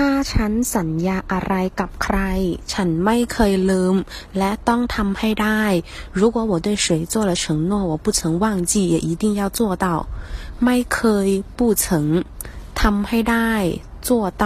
ถ้าฉันสัญญาอะไรกับใคร ฉันไม่เคยลืม และต้องทำให้ได้如果我对谁做了承诺我不曾忘记也一定要做到ไม่เคย不曾ทำให้ได้做到